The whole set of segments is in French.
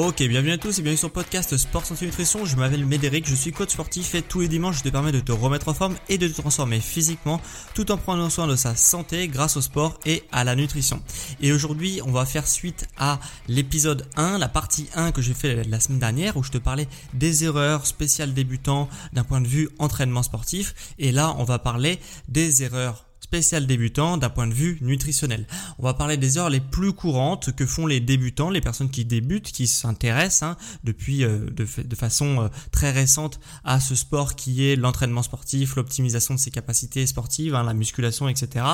Ok, bienvenue à tous et bienvenue sur le podcast Sport Santé Nutrition. Je m'appelle Médéric, je suis coach sportif et tous les dimanches je te permets de te remettre en forme et de te transformer physiquement tout en prenant soin de sa santé grâce au sport et à la nutrition. Et aujourd'hui, on va faire suite à l'épisode 1, la partie 1 que j'ai fait la semaine dernière où je te parlais des erreurs spéciales débutants d'un point de vue entraînement sportif. Et là, on va parler des erreurs spécial débutant d'un point de vue nutritionnel. On va parler des heures les plus courantes que font les débutants, les personnes qui débutent, qui s'intéressent hein, depuis euh, de, de, façon euh, très récente à ce sport qui est l'entraînement sportif, l'optimisation de ses capacités sportives, hein, la musculation, etc.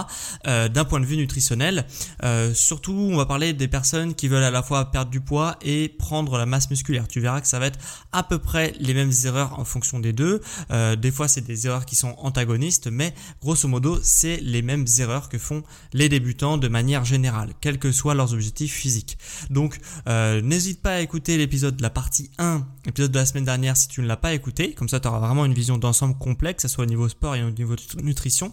Euh, d'un point de vue nutritionnel, surtout on va parler des personnes qui veulent à la fois perdre du poids et prendre la masse musculaire. Tu verras que ça va être à peu près les mêmes erreurs en fonction des deux. des fois c'est des erreurs qui sont antagonistes, mais grosso modo c'est les mêmes erreurs que font les débutants de manière générale, quels que soient leurs objectifs physiques. Donc euh, n'hésite pas à écouter l'épisode de la partie 1, l'épisode de la semaine dernière si tu ne l'as pas écouté, comme ça tu auras vraiment une vision d'ensemble complexe, que ce au niveau sport et au niveau nutrition.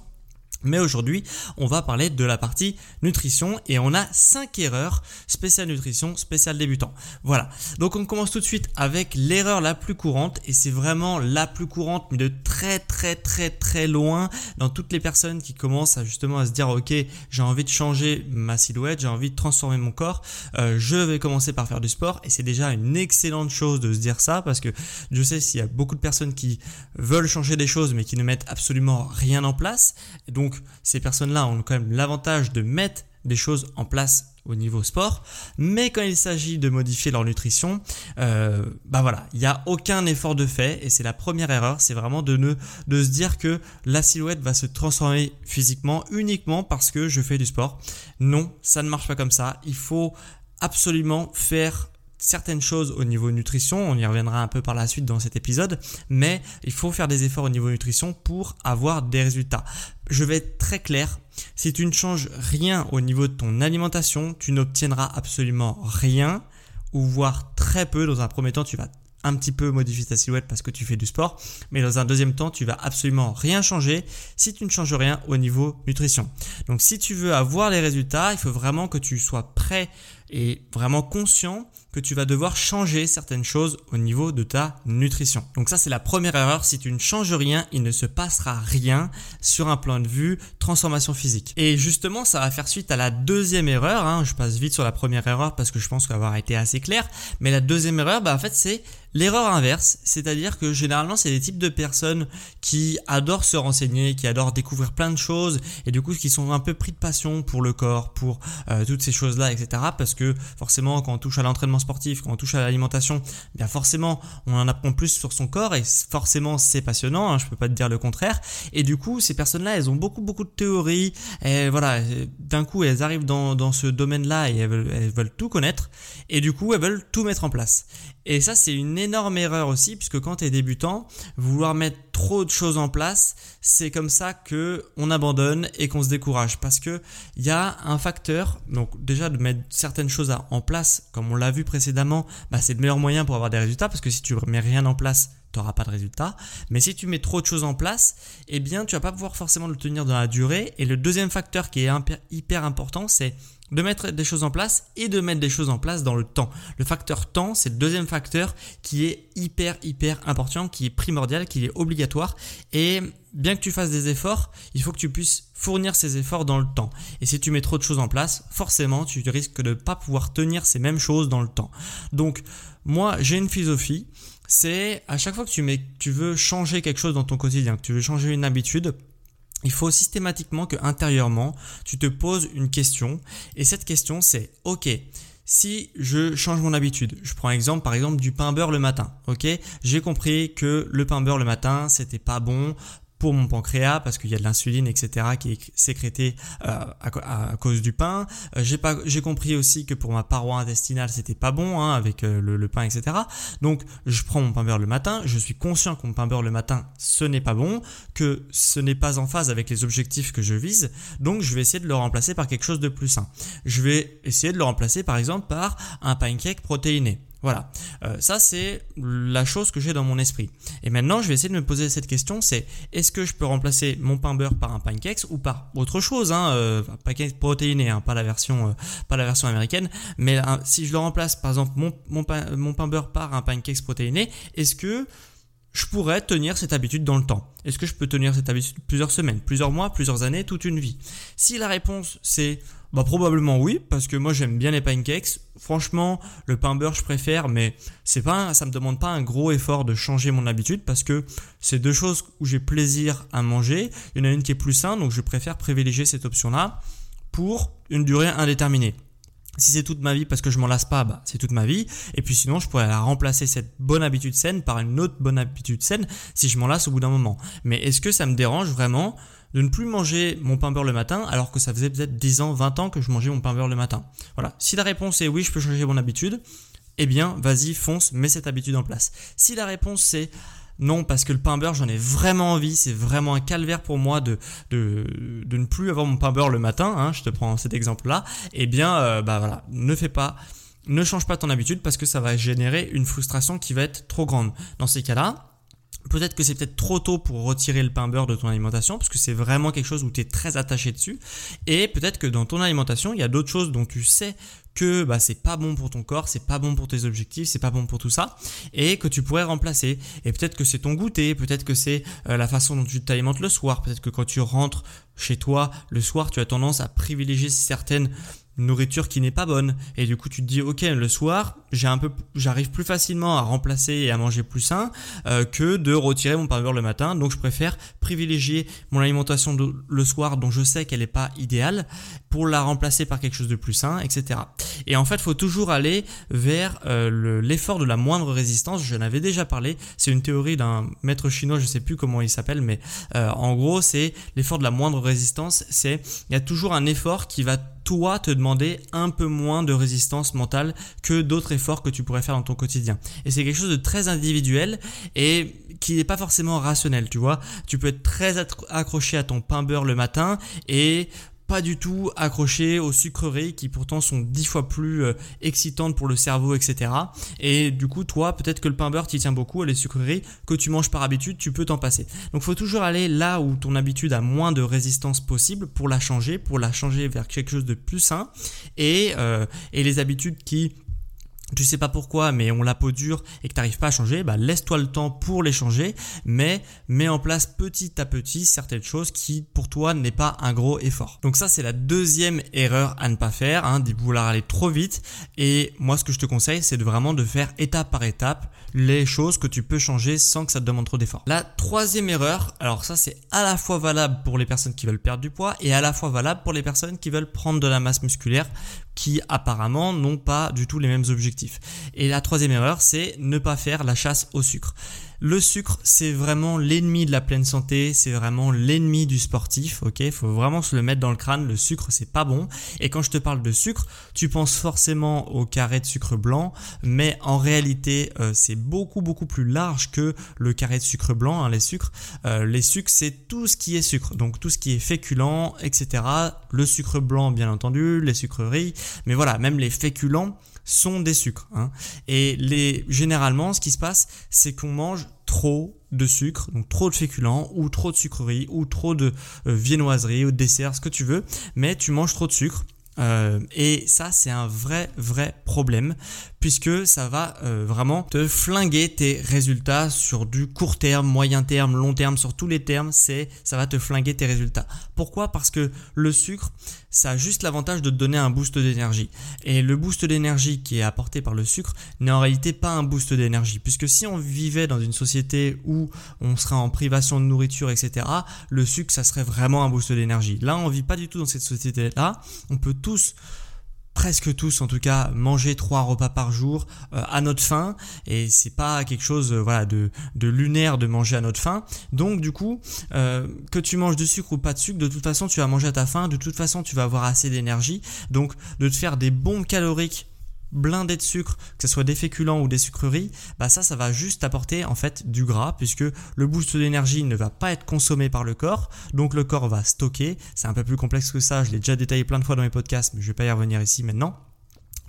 Mais aujourd'hui, on va parler de la partie nutrition et on a 5 erreurs spéciales nutrition, spéciales débutant. Voilà. Donc on commence tout de suite avec l'erreur la plus courante et c'est vraiment la plus courante mais de très très très très loin dans toutes les personnes qui commencent à justement à se dire ok j'ai envie de changer ma silhouette, j'ai envie de transformer mon corps, euh, je vais commencer par faire du sport et c'est déjà une excellente chose de se dire ça parce que je sais s'il y a beaucoup de personnes qui veulent changer des choses mais qui ne mettent absolument rien en place. Donc ces personnes-là ont quand même l'avantage de mettre des choses en place au niveau sport, mais quand il s'agit de modifier leur nutrition, euh, bah voilà, il n'y a aucun effort de fait et c'est la première erreur, c'est vraiment de ne de se dire que la silhouette va se transformer physiquement uniquement parce que je fais du sport. Non, ça ne marche pas comme ça. Il faut absolument faire certaines choses au niveau nutrition, on y reviendra un peu par la suite dans cet épisode, mais il faut faire des efforts au niveau nutrition pour avoir des résultats. Je vais être très clair, si tu ne changes rien au niveau de ton alimentation, tu n'obtiendras absolument rien ou voire très peu. Dans un premier temps, tu vas un petit peu modifier ta silhouette parce que tu fais du sport, mais dans un deuxième temps, tu vas absolument rien changer si tu ne changes rien au niveau nutrition. Donc si tu veux avoir les résultats, il faut vraiment que tu sois prêt et vraiment conscient que tu vas devoir changer certaines choses au niveau de ta nutrition. Donc ça c'est la première erreur, si tu ne changes rien, il ne se passera rien sur un plan de vue transformation physique. Et justement ça va faire suite à la deuxième erreur, hein. je passe vite sur la première erreur parce que je pense qu'avoir été assez clair, mais la deuxième erreur bah, en fait c'est L'erreur inverse, c'est-à-dire que généralement c'est des types de personnes qui adorent se renseigner, qui adorent découvrir plein de choses et du coup qui sont un peu pris de passion pour le corps, pour euh, toutes ces choses-là, etc. Parce que forcément quand on touche à l'entraînement sportif, quand on touche à l'alimentation, bien forcément on en apprend plus sur son corps et forcément c'est passionnant, hein, je peux pas te dire le contraire. Et du coup ces personnes-là elles ont beaucoup beaucoup de théories et voilà d'un coup elles arrivent dans, dans ce domaine-là et elles veulent, elles veulent tout connaître et du coup elles veulent tout mettre en place. Et ça, c'est une énorme erreur aussi, puisque quand tu es débutant, vouloir mettre trop de choses en place, c'est comme ça que on abandonne et qu'on se décourage. Parce que il y a un facteur, donc déjà de mettre certaines choses en place, comme on l'a vu précédemment, bah, c'est le meilleur moyen pour avoir des résultats, parce que si tu mets rien en place, tu n'auras pas de résultat. Mais si tu mets trop de choses en place, eh bien, tu vas pas pouvoir forcément le tenir dans la durée. Et le deuxième facteur qui est hyper important, c'est de mettre des choses en place et de mettre des choses en place dans le temps. Le facteur temps, c'est le deuxième facteur qui est hyper hyper important, qui est primordial, qui est obligatoire et bien que tu fasses des efforts, il faut que tu puisses fournir ces efforts dans le temps. Et si tu mets trop de choses en place, forcément, tu risques de ne pas pouvoir tenir ces mêmes choses dans le temps. Donc, moi, j'ai une philosophie, c'est à chaque fois que tu, mets, tu veux changer quelque chose dans ton quotidien, que tu veux changer une habitude, il faut systématiquement que intérieurement, tu te poses une question. Et cette question, c'est, OK, si je change mon habitude, je prends exemple par exemple du pain beurre le matin, ok? J'ai compris que le pain beurre le matin, c'était pas bon pour mon pancréas parce qu'il y a de l'insuline, etc. qui est sécrétée euh, à, cause du pain. Euh, j'ai pas, j'ai compris aussi que pour ma paroi intestinale, c'était pas bon hein, avec euh, le, pain, etc. Donc, je prends mon pain beurre le matin. Je suis conscient que mon pain beurre le matin, ce n'est pas bon, que ce n'est pas en phase avec les objectifs que je vise. Donc, je vais essayer de le remplacer par quelque chose de plus sain. Je vais essayer de le remplacer, par exemple, par un pancake protéiné. Voilà, euh, ça c'est la chose que j'ai dans mon esprit. Et maintenant, je vais essayer de me poser cette question, c'est est-ce que je peux remplacer mon pain beurre par un pancakes ou par autre chose, hein, euh, pancakes protéiné, hein, pas la version, euh, pas la version américaine. Mais si je le remplace, par exemple, mon, pain, mon pain beurre par un pancakes protéiné, est-ce que je pourrais tenir cette habitude dans le temps? Est-ce que je peux tenir cette habitude plusieurs semaines, plusieurs mois, plusieurs années, toute une vie? Si la réponse c'est bah probablement oui, parce que moi j'aime bien les pancakes. Franchement, le pain beurre je préfère, mais c'est pas, ça me demande pas un gros effort de changer mon habitude parce que c'est deux choses où j'ai plaisir à manger. Il y en a une qui est plus saine, donc je préfère privilégier cette option-là pour une durée indéterminée. Si c'est toute ma vie parce que je m'en lasse pas, bah, c'est toute ma vie. Et puis sinon, je pourrais la remplacer cette bonne habitude saine par une autre bonne habitude saine si je m'en lasse au bout d'un moment. Mais est-ce que ça me dérange vraiment de ne plus manger mon pain beurre le matin alors que ça faisait peut-être 10 ans, 20 ans que je mangeais mon pain beurre le matin. Voilà. Si la réponse est oui, je peux changer mon habitude, eh bien, vas-y, fonce, mets cette habitude en place. Si la réponse c'est non, parce que le pain beurre, j'en ai vraiment envie. C'est vraiment un calvaire pour moi de, de, de, ne plus avoir mon pain beurre le matin. Hein, je te prends cet exemple-là. Eh bien, euh, bah voilà, ne fais pas, ne change pas ton habitude parce que ça va générer une frustration qui va être trop grande. Dans ces cas-là, Peut-être que c'est peut-être trop tôt pour retirer le pain beurre de ton alimentation, parce que c'est vraiment quelque chose où tu es très attaché dessus. Et peut-être que dans ton alimentation, il y a d'autres choses dont tu sais que bah, c'est pas bon pour ton corps, c'est pas bon pour tes objectifs, c'est pas bon pour tout ça, et que tu pourrais remplacer. Et peut-être que c'est ton goûter, peut-être que c'est euh, la façon dont tu t'alimentes le soir, peut-être que quand tu rentres chez toi le soir, tu as tendance à privilégier certaines nourriture qui n'est pas bonne. Et du coup tu te dis ok le soir j'ai un peu j'arrive plus facilement à remplacer et à manger plus sain euh, que de retirer mon pain le matin. Donc je préfère privilégier mon alimentation le soir dont je sais qu'elle n'est pas idéale pour la remplacer par quelque chose de plus sain etc et en fait faut toujours aller vers euh, l'effort de la moindre résistance. Je n'avais déjà parlé. C'est une théorie d'un maître chinois je sais plus comment il s'appelle mais euh, en gros c'est l'effort de la moindre résistance. C'est il y a toujours un effort qui va toi te demander un peu moins de résistance mentale que d'autres efforts que tu pourrais faire dans ton quotidien. Et c'est quelque chose de très individuel et qui n'est pas forcément rationnel, tu vois. Tu peux être très accroché à ton pain beurre le matin et du tout accroché aux sucreries qui pourtant sont dix fois plus euh, excitantes pour le cerveau, etc. Et du coup, toi, peut-être que le pain beurre t'y tient beaucoup, les sucreries que tu manges par habitude, tu peux t'en passer. Donc, faut toujours aller là où ton habitude a moins de résistance possible pour la changer, pour la changer vers quelque chose de plus sain. Et, euh, et les habitudes qui tu sais pas pourquoi, mais on la peau dure et que tu n'arrives pas à changer, bah laisse-toi le temps pour les changer, mais mets en place petit à petit certaines choses qui pour toi n'est pas un gros effort. Donc ça c'est la deuxième erreur à ne pas faire, hein, de vouloir aller trop vite. Et moi ce que je te conseille c'est vraiment de faire étape par étape les choses que tu peux changer sans que ça te demande trop d'efforts. La troisième erreur, alors ça c'est à la fois valable pour les personnes qui veulent perdre du poids et à la fois valable pour les personnes qui veulent prendre de la masse musculaire qui apparemment n'ont pas du tout les mêmes objectifs. Et la troisième erreur, c'est ne pas faire la chasse au sucre. Le sucre, c'est vraiment l'ennemi de la pleine santé, c'est vraiment l'ennemi du sportif, ok? Faut vraiment se le mettre dans le crâne, le sucre c'est pas bon. Et quand je te parle de sucre, tu penses forcément au carré de sucre blanc, mais en réalité euh, c'est beaucoup beaucoup plus large que le carré de sucre blanc, hein, les sucres. Euh, les sucres c'est tout ce qui est sucre, donc tout ce qui est féculent, etc. Le sucre blanc bien entendu, les sucreries, mais voilà, même les féculents sont des sucres. Hein. Et généralement, ce qui se passe, c'est qu'on mange trop de sucre, donc trop de féculents ou trop de sucreries ou trop de euh, viennoiseries ou de desserts, ce que tu veux, mais tu manges trop de sucre. Euh, et ça, c'est un vrai, vrai problème puisque ça va euh, vraiment te flinguer tes résultats sur du court terme, moyen terme, long terme, sur tous les termes, c'est ça va te flinguer tes résultats. Pourquoi? Parce que le sucre, ça a juste l'avantage de te donner un boost d'énergie. Et le boost d'énergie qui est apporté par le sucre n'est en réalité pas un boost d'énergie, puisque si on vivait dans une société où on serait en privation de nourriture, etc., le sucre, ça serait vraiment un boost d'énergie. Là, on vit pas du tout dans cette société-là. On peut tous presque tous en tout cas manger trois repas par jour euh, à notre faim. Et c'est pas quelque chose euh, voilà de, de, lunaire de manger à notre faim. Donc du coup euh, que tu manges du sucre ou pas de sucre de toute façon tu vas manger à ta faim. De toute façon tu vas avoir assez d'énergie. Donc de te faire des bombes caloriques blindé de sucre, que ce soit des féculents ou des sucreries, bah ça, ça va juste apporter en fait du gras puisque le boost d'énergie ne va pas être consommé par le corps, donc le corps va stocker. C'est un peu plus complexe que ça, je l'ai déjà détaillé plein de fois dans mes podcasts, mais je vais pas y revenir ici maintenant.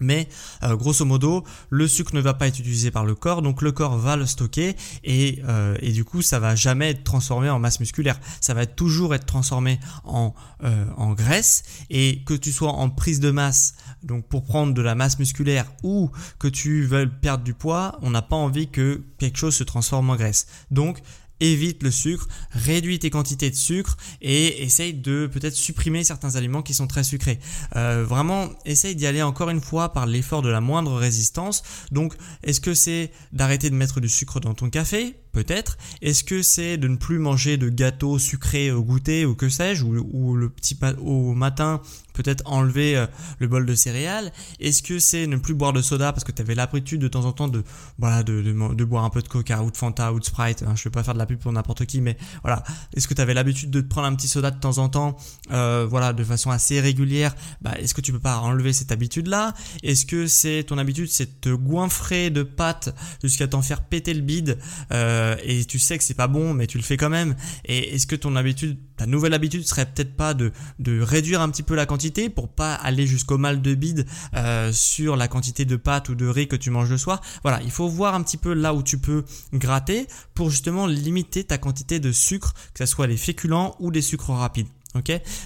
Mais euh, grosso modo, le sucre ne va pas être utilisé par le corps, donc le corps va le stocker et, euh, du coup, ça va jamais être transformé en masse musculaire. Ça va toujours être transformé en, euh, en graisse et que tu sois en prise de masse, donc pour prendre de la masse musculaire ou que tu veuilles perdre du poids, on n'a pas envie que quelque chose se transforme en graisse. Donc évite le sucre, réduis tes quantités de sucre et essaye de peut-être supprimer certains aliments qui sont très sucrés. Euh, vraiment, essaye d'y aller encore une fois par l'effort de la moindre résistance. Donc, est-ce que c'est d'arrêter de mettre du sucre dans ton café Peut-être. Est-ce que c'est de ne plus manger de gâteaux sucrés au goûter ou que sais-je, ou, le petit au matin peut-être enlever euh, le bol de céréales? Est-ce que c'est ne plus boire de soda parce que tu avais l'habitude de temps en temps de voilà de, boire un peu de Coca ou de Fanta ou de Sprite hein, Je vais pas faire de la pub pour n'importe qui, mais voilà. Est-ce que tu avais l'habitude de te prendre un petit soda de temps en temps, euh, voilà, de façon assez régulière? Bah, Est-ce que tu peux pas enlever cette habitude-là? Est-ce que c'est ton habitude, c'est de te goinfrer de pâtes jusqu'à t'en faire péter le bide euh, euh, et tu sais que c'est pas bon, mais tu le fais quand même. Et est-ce que ton habitude, ta nouvelle habitude serait peut-être pas de, réduire un petit peu la quantité pour pas aller jusqu'au mal de bide euh, sur la quantité de pâtes ou de riz que tu manges le soir? Voilà, il faut voir un petit peu là où tu peux gratter pour justement limiter ta quantité de sucre, que ce soit les féculents ou des sucres rapides.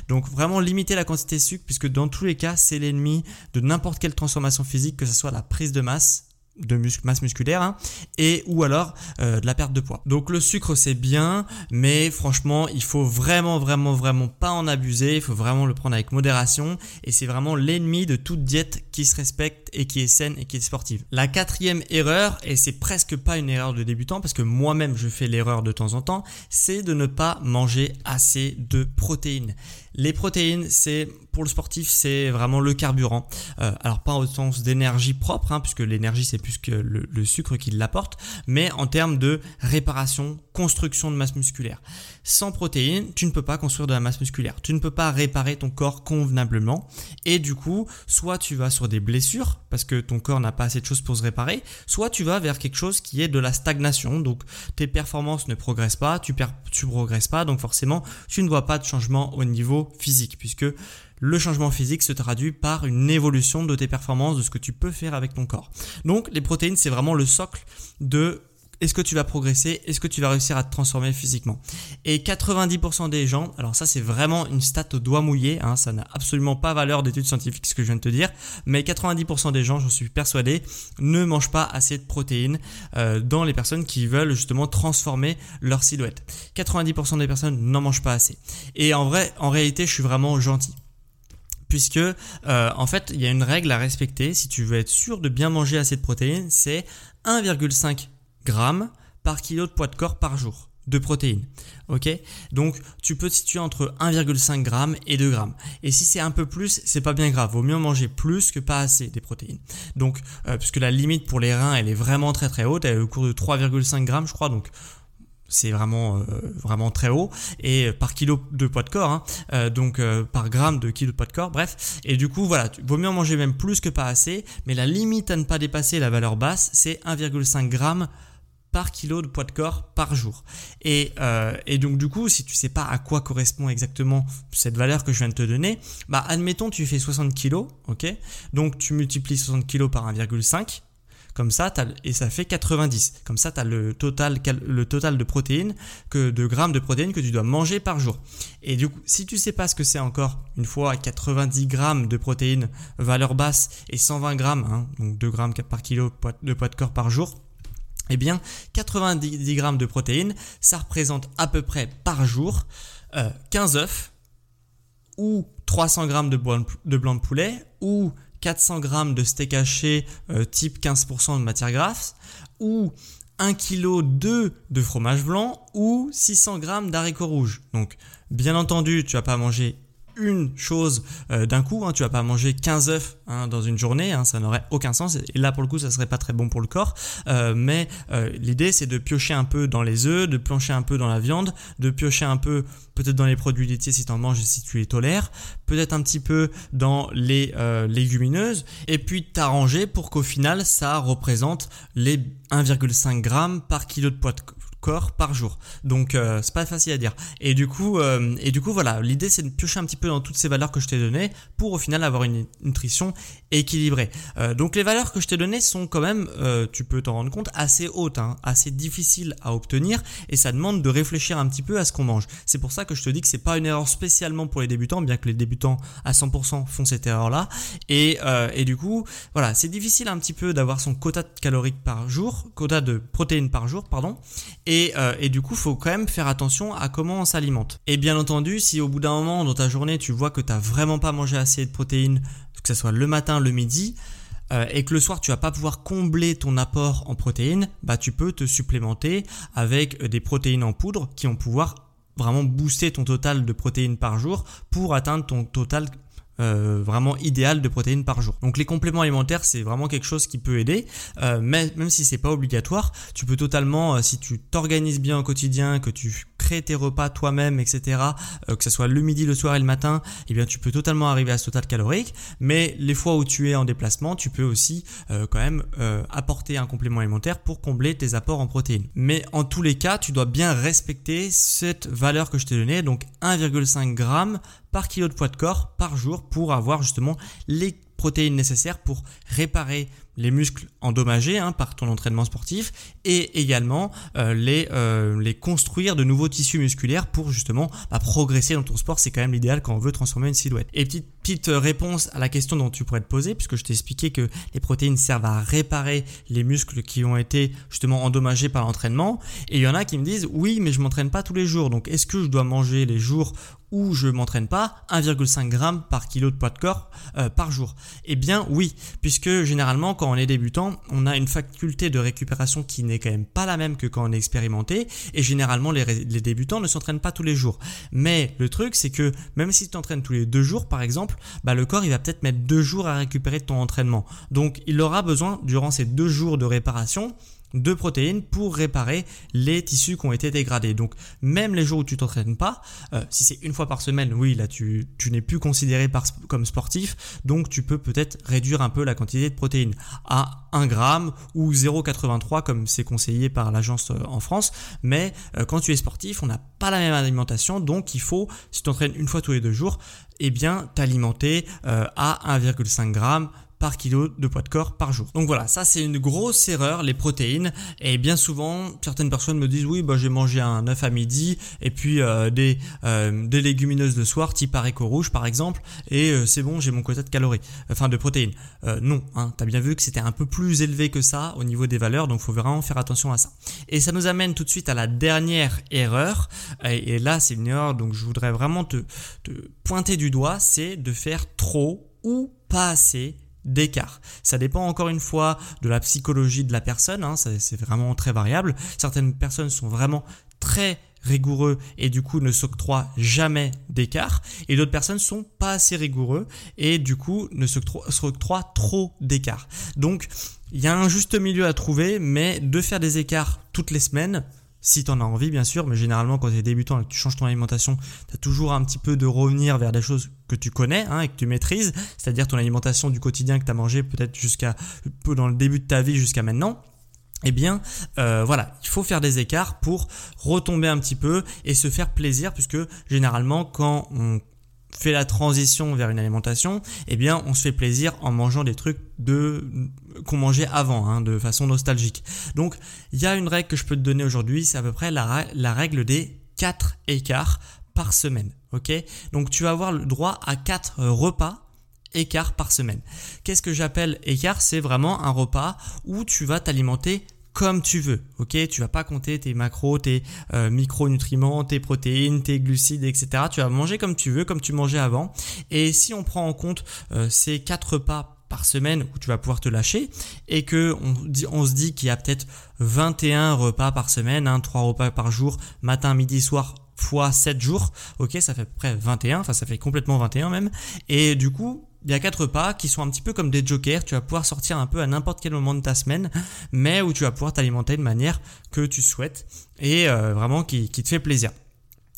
Donc vraiment limiter la quantité de sucre puisque dans tous les cas c'est l'ennemi de n'importe quelle transformation physique, que ce soit la prise de masse, de masse musculaire hein, et ou alors euh, de la perte de poids. Donc le sucre c'est bien, mais franchement il faut vraiment vraiment vraiment pas en abuser, il faut vraiment le prendre avec modération et c'est vraiment l'ennemi de toute diète qui se respecte et qui est saine et qui est sportive. La quatrième erreur, et c'est presque pas une erreur de débutant parce que moi-même je fais l'erreur de temps en temps, c'est de ne pas manger assez de protéines. Les protéines, c'est pour le sportif, c'est vraiment le carburant. Euh, alors pas au sens d'énergie propre, hein, puisque l'énergie c'est plus que le, sucre qui l'apporte, mais en termes de réparation, construction de masse musculaire. Sans protéines, tu ne peux pas construire de la masse musculaire. Tu ne peux pas réparer ton corps convenablement. Et du coup, soit tu vas sur des blessures, parce que ton corps n'a pas assez de choses pour se réparer, soit tu vas vers quelque chose qui est de la stagnation. Donc tes performances ne progressent pas, tu, tu progresses pas, donc forcément tu ne vois pas de changement au niveau physique, puisque le changement physique se traduit par une évolution de tes performances, de ce que tu peux faire avec ton corps. Donc les protéines, c'est vraiment le socle de est-ce que tu vas progresser? Est-ce que tu vas réussir à te transformer physiquement? Et 90% des gens, alors ça c'est vraiment une stat au doigt mouillé, hein, ça n'a absolument pas valeur d'études scientifiques ce que je viens de te dire, mais 90% des gens, j'en suis persuadé, ne mangent pas assez de protéines euh, dans les personnes qui veulent justement transformer leur silhouette. 90% des personnes n'en mangent pas assez. Et en vrai, en réalité, je suis vraiment gentil puisque euh, en fait il y a une règle à respecter si tu veux être sûr de bien manger assez de protéines c'est 1,5 grammes par kilo de poids de corps par jour de protéines. Ok? Donc tu peux te situer entre 1,5 g et 2 grammes. Et si c'est un peu plus, c'est pas bien grave. Vaut mieux manger plus que pas assez des protéines. Donc, euh, puisque la limite pour les reins, elle est vraiment très très haute. Elle est au cours de 3,5 grammes, je crois. Donc c'est vraiment euh, vraiment très haut et par kilo de poids de corps hein, euh, donc par gramme de kilo de poids de corps bref et du coup voilà vaut mieux manger même plus que pas assez mais la limite à ne pas dépasser la valeur basse c'est 1,5 g par kilo de poids de corps par jour. Et, et, donc du coup, si tu sais pas à quoi correspond exactement cette valeur que je viens de te donner, bah admettons tu fais 60 kg, ok? Donc tu multiplies 60 kg par 1,5 Comme ça, et ça fait 90. Comme ça, tu as le total, le total de protéines, que, de grammes de protéines que tu dois manger par jour. Et du coup, si tu sais pas ce que c'est encore, une fois 90 grammes de protéines, valeur basse, et 120 grammes, hein, donc 2 grammes par kilo de poids de corps par jour, eh bien, 90 grammes de protéines, ça représente à peu près par jour 15 euh, œufs ou 300 grammes de blanc de, poulet ou 400 grammes de steak haché euh, type 15% de matière grasse ou 1 kg de fromage blanc ou 600 grammes d'haricots rouges. Donc, bien entendu, tu vas pas manger une chose euh, d'un coup. Hein, tu vas pas manger 15 œufs hein, dans une journée, hein, ça n'aurait aucun sens. Et là, pour le coup, ça serait pas très bon pour le corps. Euh, mais euh, l'idée, c'est de piocher un peu dans les œufs, de plancher un peu dans la viande, de piocher un peu peut-être dans les produits laitiers si tu en manges et si tu les tolères, peut-être un petit peu dans les légumineuses, et puis t'arranger pour qu'au final, ça représente les 1,5 g par kilo de poids de par jour. Donc euh, c'est pas facile à dire. Et du coup, euh, et du coup voilà, l'idée c'est de piocher un petit peu dans toutes ces valeurs que je t'ai données pour au final avoir une nutrition équilibrée. Euh, donc les valeurs que je t'ai données sont quand même, tu peux t'en rendre compte, assez hautes, hein, assez difficiles à obtenir et ça demande de réfléchir un petit peu à ce qu'on mange. C'est pour ça que je te dis que c'est pas une erreur spécialement pour les débutants, bien que les débutants à 100% font cette erreur là. Et, et du coup, voilà, c'est difficile un petit peu d'avoir son quota de caloriques par jour, quota de protéines par jour, pardon. Et euh, et, du coup, faut quand même faire attention à comment on s'alimente. Et bien entendu, si au bout d'un moment dans ta journée, tu vois que tu n'as vraiment pas mangé assez de protéines, que ce soit le matin, le midi, euh, et que le soir tu vas pas pouvoir combler ton apport en protéines, bah tu peux te supplémenter avec des protéines en poudre qui vont pouvoir vraiment booster ton total de protéines par jour pour atteindre ton total euh, vraiment idéal de protéines par jour. Donc les compléments alimentaires c'est vraiment quelque chose qui peut aider, euh, mais même si c'est pas obligatoire, tu peux totalement, euh, si tu t'organises bien au quotidien, que tu crées tes repas toi-même, etc., que ce soit le midi, le soir et le matin, eh bien tu peux totalement arriver à ce total calorique. Mais les fois où tu es en déplacement, tu peux aussi quand même apporter un complément alimentaire pour combler tes apports en protéines. Mais en tous les cas, tu dois bien respecter cette valeur que je t'ai donnée, donc 1,5 g par kilo de poids de corps par jour pour avoir justement les protéines nécessaires pour réparer les muscles endommagés hein, par ton entraînement sportif et également euh, les, euh, les construire de nouveaux tissus musculaires pour justement bah, progresser dans ton sport. C'est quand même l'idéal quand on veut transformer une silhouette. Et petite, petite réponse à la question dont tu pourrais te poser, puisque je t'ai expliqué que les protéines servent à réparer les muscles qui ont été justement endommagés par l'entraînement. Et il y en a qui me disent oui, mais je m'entraîne pas tous les jours. Donc est-ce que je dois manger les jours où je m'entraîne pas? 1,5 g par kilo de poids de corps euh, par jour Eh bien oui, puisque généralement quand on est débutant, on a une faculté de récupération qui n'est quand même pas la même que quand on est expérimenté et généralement les, débutants ne s'entraînent pas tous les jours. Mais le truc c'est que même si tu t'entraînes tous les deux jours par exemple, bah, le corps il va peut-être mettre deux jours à récupérer de ton entraînement. Donc il aura besoin durant ces deux jours de réparation de protéines pour réparer les tissus qui ont été dégradés. Donc même les jours où tu t'entraînes pas, euh, si c'est une fois par semaine, oui là tu, n'es plus considéré comme sportif, donc tu peux peut-être réduire un peu la quantité de protéines à 1 gramme ou 0,83 comme c'est conseillé par l'agence euh, en France. Mais euh, quand tu es sportif, on n'a pas la même alimentation, donc il faut, si tu t'entraînes une fois tous les deux jours, eh bien t'alimenter à 1,5 g par kilo de poids de corps par jour. Donc voilà, ça c'est une grosse erreur, les protéines. Et bien souvent, certaines personnes me disent oui, bah, j'ai mangé un œuf à midi et puis euh, des, euh, des légumineuses le soir, type haricots rouges par exemple, et euh, c'est bon, j'ai mon quota de calories, enfin de protéines. non, hein, tu as bien vu que c'était un peu plus élevé que ça au niveau des valeurs, donc faut vraiment faire attention à ça. Et ça nous amène tout de suite à la dernière erreur. Et, là, c'est une erreur, donc je voudrais vraiment te, te pointer du doigt, c'est de faire trop ou pas assez d'écart. Ça dépend encore une fois de la psychologie de la personne, hein, c'est vraiment très variable. Certaines personnes sont vraiment très rigoureux et du coup ne s'octroient jamais d'écart et d'autres personnes sont pas assez rigoureux et du coup ne s'octroient trop d'écart. Donc il y a un juste milieu à trouver mais de faire des écarts toutes les semaines si tu en as envie bien sûr, mais généralement quand tu es débutant et que tu changes ton alimentation, tu as toujours un petit peu de revenir vers des choses que tu connais hein, et que tu maîtrises, c'est-à-dire ton alimentation du quotidien que tu as mangé peut-être jusqu'à peu dans le début de ta vie jusqu'à maintenant. Eh bien, euh, voilà, il faut faire des écarts pour retomber un petit peu et se faire plaisir, puisque généralement, quand on fait la transition vers une alimentation, eh bien, on se fait plaisir en mangeant des trucs de qu'on mangeait avant, hein, de façon nostalgique. Donc il y a une règle que je peux te donner aujourd'hui, c'est à peu près la, règle des 4 écarts par semaine. Ok? Donc tu vas avoir le droit à 4 repas écarts par semaine. Qu'est-ce que j'appelle écart? C'est vraiment un repas où tu vas t'alimenter comme tu veux, ok? Tu vas pas compter tes macros, tes euh, micronutriments, tes protéines, tes glucides, etc. Tu vas manger comme tu veux, comme tu mangeais avant. Et si on prend en compte euh, ces quatre repas par semaine où tu vas pouvoir te lâcher et que on, se dit qu'il y a peut-être 21 repas par semaine, hein, 3 repas par jour, matin, midi, soir, fois 7 jours, ok, ça fait à peu près 21, enfin ça fait complètement 21 même, et du coup, il y a quatre pas qui sont un petit peu comme des jokers. Tu vas pouvoir sortir un peu à n'importe quel moment de ta semaine, mais où tu vas pouvoir t'alimenter de manière que tu souhaites et euh, vraiment qui te fait plaisir.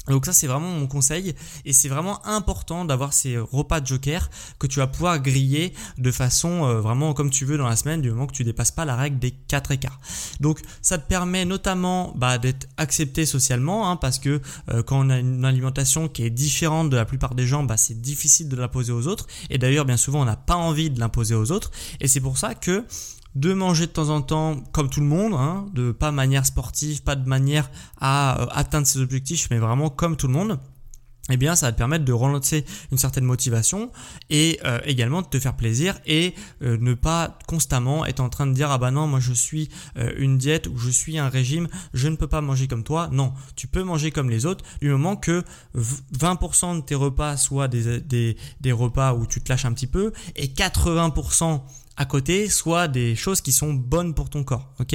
Donc ça c'est vraiment mon conseil. Et c'est vraiment important d'avoir ces repas de joker que tu vas pouvoir griller de façon euh, vraiment comme tu veux dans la semaine du moment que tu dépasses pas la règle des 4 écarts. Donc ça te permet notamment bah, d'être accepté socialement hein, parce que euh, quand on a une alimentation qui est différente de la plupart des gens, bah, c'est difficile de l'imposer aux autres. Et d'ailleurs bien souvent on n'a pas envie de l'imposer aux autres. Et c'est pour ça que de manger de temps en temps comme tout le monde, hein, de pas manière sportive, pas de manière à euh, atteindre ses objectifs, mais vraiment comme tout le monde eh bien ça va te permettre de relancer une certaine motivation et euh, également de te faire plaisir et euh, ne pas constamment être en train de dire ah bah non moi je suis une diète ou je suis un régime je ne peux pas manger comme toi non tu peux manger comme les autres du moment que 20% de tes repas soient des, des, des repas où tu te lâches un petit peu et 80% à côté, soit des choses qui sont bonnes pour ton corps. Ok?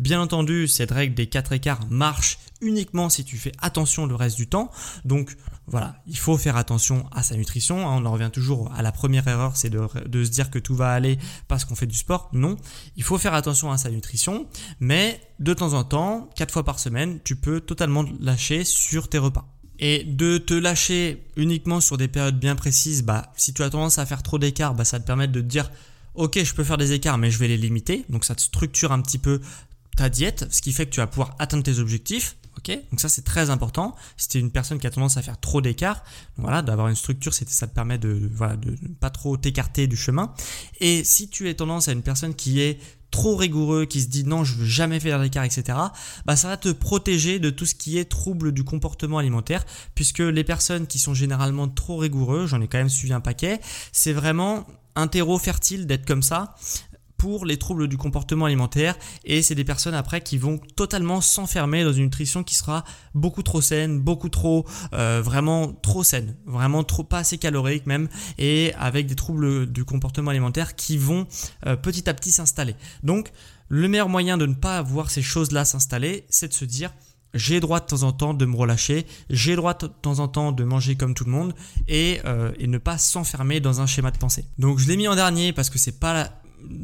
Bien entendu, cette règle des 4 écarts marche uniquement si tu fais attention le reste du temps. Donc voilà, il faut faire attention à sa nutrition. Hein. On en revient toujours à la première erreur, c'est de, se dire que tout va aller parce qu'on fait du sport. Non, il faut faire attention à sa nutrition, mais de temps en temps, 4 fois par semaine, tu peux totalement lâcher sur tes repas. Et de te lâcher uniquement sur des périodes bien précises, bah, si tu as tendance à faire trop d'écart, bah, ça te permet de te dire ok, je peux faire des écarts, mais je vais les limiter. Donc ça te structure un petit peu ta diète, ce qui fait que tu vas pouvoir atteindre tes objectifs. Ok, donc ça c'est très important. Si tu es une personne qui a tendance à faire trop d'écarts, voilà, d'avoir une structure, ça te permet de, voilà, de ne pas trop t'écarter du chemin. Et si tu es tendance à une personne qui est trop rigoureux, qui se dit non, je veux jamais faire d'écart, etc., bah ça va te protéger de tout ce qui est trouble du comportement alimentaire, puisque les personnes qui sont généralement trop rigoureux, j'en ai quand même suivi un paquet, c'est vraiment un fertile d'être comme ça pour les troubles du comportement alimentaire et c'est des personnes après qui vont totalement s'enfermer dans une nutrition qui sera beaucoup trop saine, beaucoup trop euh, vraiment trop saine, vraiment trop pas assez calorique même et avec des troubles du comportement alimentaire qui vont euh, petit à petit s'installer. Donc le meilleur moyen de ne pas avoir ces choses-là s'installer, c'est de se dire j'ai droit de temps en temps de me relâcher, j'ai droit de temps en temps de manger comme tout le monde et, euh, et ne pas s'enfermer dans un schéma de pensée. Donc je l'ai mis en dernier parce que c'est pas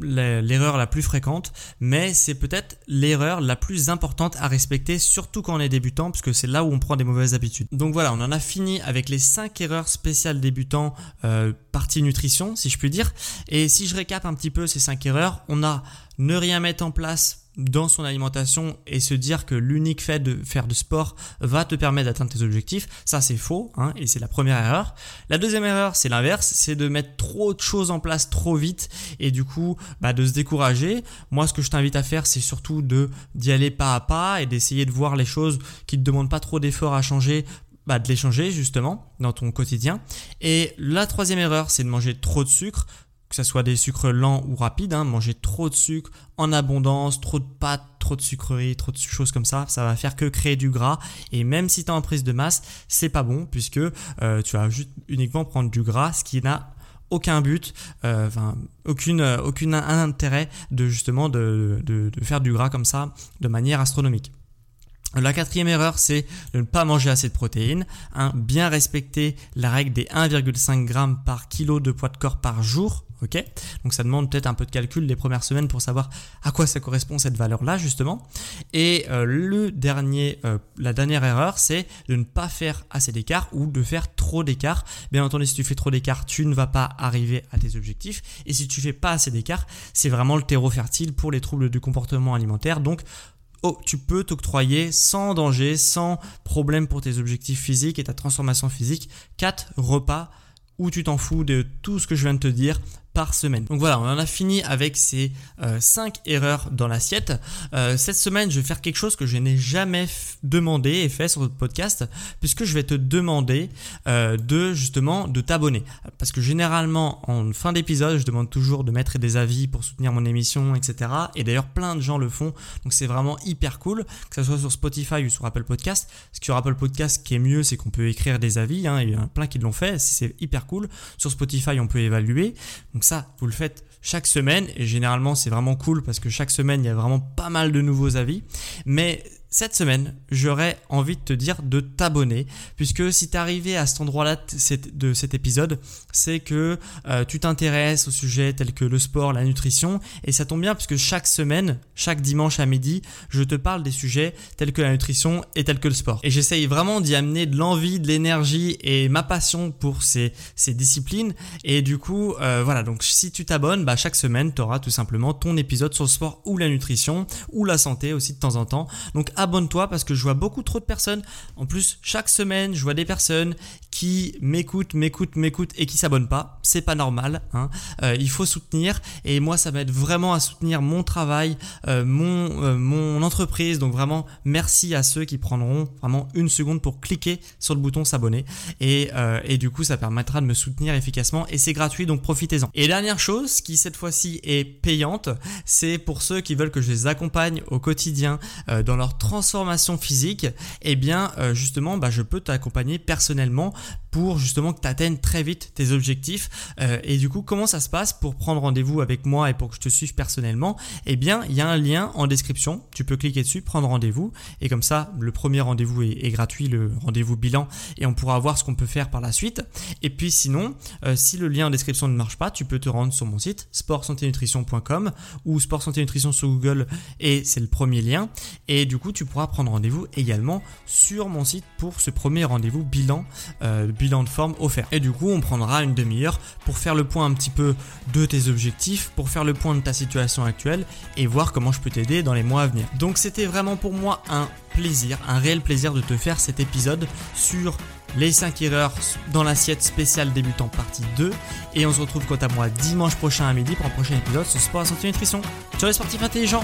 l'erreur la plus fréquente, mais c'est peut-être l'erreur la plus importante à respecter, surtout quand on est débutant, parce que c'est là où on prend des mauvaises habitudes. Donc voilà, on en a fini avec les 5 erreurs spéciales débutants, euh, partie nutrition, si je puis dire. Et si je récap un petit peu ces 5 erreurs, on a ne rien mettre en place dans son alimentation et se dire que l'unique fait de faire du sport va te permettre d'atteindre tes objectifs, ça c'est faux, hein, et c'est la première erreur. La deuxième erreur, c'est l'inverse, c'est de mettre trop de choses en place trop vite et du coup bah, de se décourager. Moi, ce que je t'invite à faire, c'est surtout de d'y aller pas à pas et d'essayer de voir les choses qui te demandent pas trop d'efforts à changer bah, de les changer justement dans ton quotidien. Et la troisième erreur, c'est de manger trop de sucre que ce soit des sucres lents ou rapides, hein, manger trop de sucre en abondance, trop de pâtes, trop de sucreries, trop de choses comme ça, ça va faire que créer du gras. Et même si tu es en prise de masse, c'est pas bon puisque euh, tu vas juste uniquement prendre du gras, ce qui n'a aucun but, euh, enfin aucune, aucun intérêt de justement de, de, de faire du gras comme ça de manière astronomique. La quatrième erreur, c'est de ne pas manger assez de protéines, hein, bien respecter la règle des 1,5 g par kilo de poids de corps par jour. Ok Donc ça demande peut-être un peu de calcul les premières semaines pour savoir à quoi ça correspond cette valeur-là justement. Et euh, le dernier, euh, la dernière erreur, c'est de ne pas faire assez d'écart ou de faire trop d'écart. Bien entendu, si tu fais trop d'écart, tu ne vas pas arriver à tes objectifs. Et si tu fais pas assez d'écart, c'est vraiment le terreau fertile pour les troubles du comportement alimentaire. Donc oh, tu peux t'octroyer sans danger, sans problème pour tes objectifs physiques et ta transformation physique, 4 repas où tu t'en fous de tout ce que je viens de te dire semaine. Donc voilà, on en a fini avec ces 5 erreurs dans l'assiette. cette semaine, je vais faire quelque chose que je n'ai jamais demandé et fait sur votre podcast, puisque je vais te demander de justement de t'abonner. Parce que généralement, en fin d'épisode, je demande toujours de mettre des avis pour soutenir mon émission, etc. Et d'ailleurs, plein de gens le font. Donc c'est vraiment hyper cool, que ce soit sur Spotify ou sur Apple Podcast. Ce sur Apple Podcast, qui est mieux, c'est qu'on peut écrire des avis. Hein, il y en a plein qui l'ont fait. C'est hyper cool. Sur Spotify, on peut évaluer. Donc ça, vous le faites chaque semaine. Et généralement, c'est vraiment cool parce que chaque semaine, il y a vraiment pas mal de nouveaux avis. Mais cette semaine, j'aurais envie de te dire de t'abonner, puisque si tu es arrivé à cet endroit-là de cet épisode, c'est que euh, tu t'intéresses au sujet tels que le sport, la nutrition, et ça tombe bien puisque chaque semaine, chaque dimanche à midi, je te parle des sujets tels que la nutrition et tels que le sport. Et j'essaye vraiment d'y amener de l'envie, de l'énergie et ma passion pour ces, ces disciplines. Et du coup, euh, voilà, donc si tu t'abonnes, bah, chaque semaine, tu auras tout simplement ton épisode sur le sport ou la nutrition, ou la santé aussi de temps en temps. Donc abonne-toi parce que je vois beaucoup trop de personnes. En plus, chaque semaine, je vois des personnes qui m'écoutent, m'écoutent, m'écoutent et qui s'abonnent pas. C'est pas normal. Hein. Euh, il faut soutenir et moi, ça m'aide vraiment à soutenir mon travail, euh, mon, euh, mon entreprise. Donc vraiment, merci à ceux qui prendront vraiment une seconde pour cliquer sur le bouton s'abonner et, et du coup, ça permettra de me soutenir efficacement et c'est gratuit. Donc profitez-en. Et dernière chose qui cette fois-ci est payante, c'est pour ceux qui veulent que je les accompagne au quotidien dans leur transformation physique, et eh bien euh, justement bah, je peux t'accompagner personnellement pour justement que tu atteignes très vite tes objectifs. Euh, et du coup, comment ça se passe pour prendre rendez-vous avec moi et pour que je te suive personnellement? Eh bien, il y a un lien en description. Tu peux cliquer dessus, prendre rendez-vous. Et comme ça, le premier rendez-vous est, gratuit, le rendez-vous bilan, et on pourra voir ce qu'on peut faire par la suite. Et puis sinon, euh, si le lien en description ne marche pas, tu peux te rendre sur mon site sportsanténutrition.com ou sport santé nutrition sur Google et c'est le premier lien. Et du coup, tu pourras prendre rendez-vous également sur mon site pour ce premier rendez-vous bilan. Euh, bilan de forme offert. Et du coup, on prendra une demi-heure pour faire le point un petit peu de tes objectifs, pour faire le point de ta situation actuelle et voir comment je peux t'aider dans les mois à venir. Donc c'était vraiment pour moi un plaisir, un réel plaisir de te faire cet épisode sur les 5 erreurs dans l'assiette spéciale débutant partie 2. Et on se retrouve quant à moi dimanche prochain à midi pour un prochain épisode sur Sport et Santé Nutrition. Ciao les sportifs intelligents